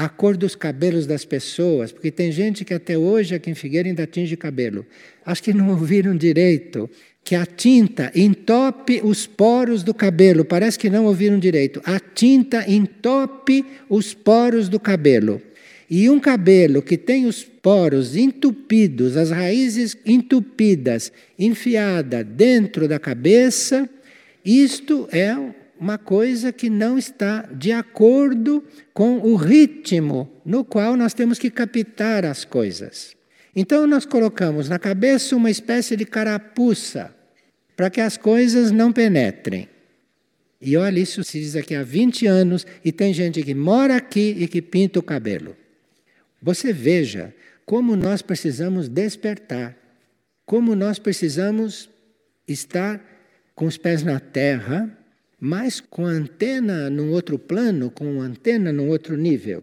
a cor dos cabelos das pessoas, porque tem gente que até hoje aqui em Figueira ainda tinge cabelo. Acho que não ouviram direito que a tinta entope os poros do cabelo. Parece que não ouviram direito. A tinta entope os poros do cabelo. E um cabelo que tem os poros entupidos, as raízes entupidas, enfiada dentro da cabeça, isto é uma coisa que não está de acordo com o ritmo no qual nós temos que captar as coisas. Então nós colocamos na cabeça uma espécie de carapuça para que as coisas não penetrem. E olha, isso se diz aqui há 20 anos e tem gente que mora aqui e que pinta o cabelo. Você veja como nós precisamos despertar, como nós precisamos estar com os pés na terra, mas com a antena num outro plano, com a antena num outro nível.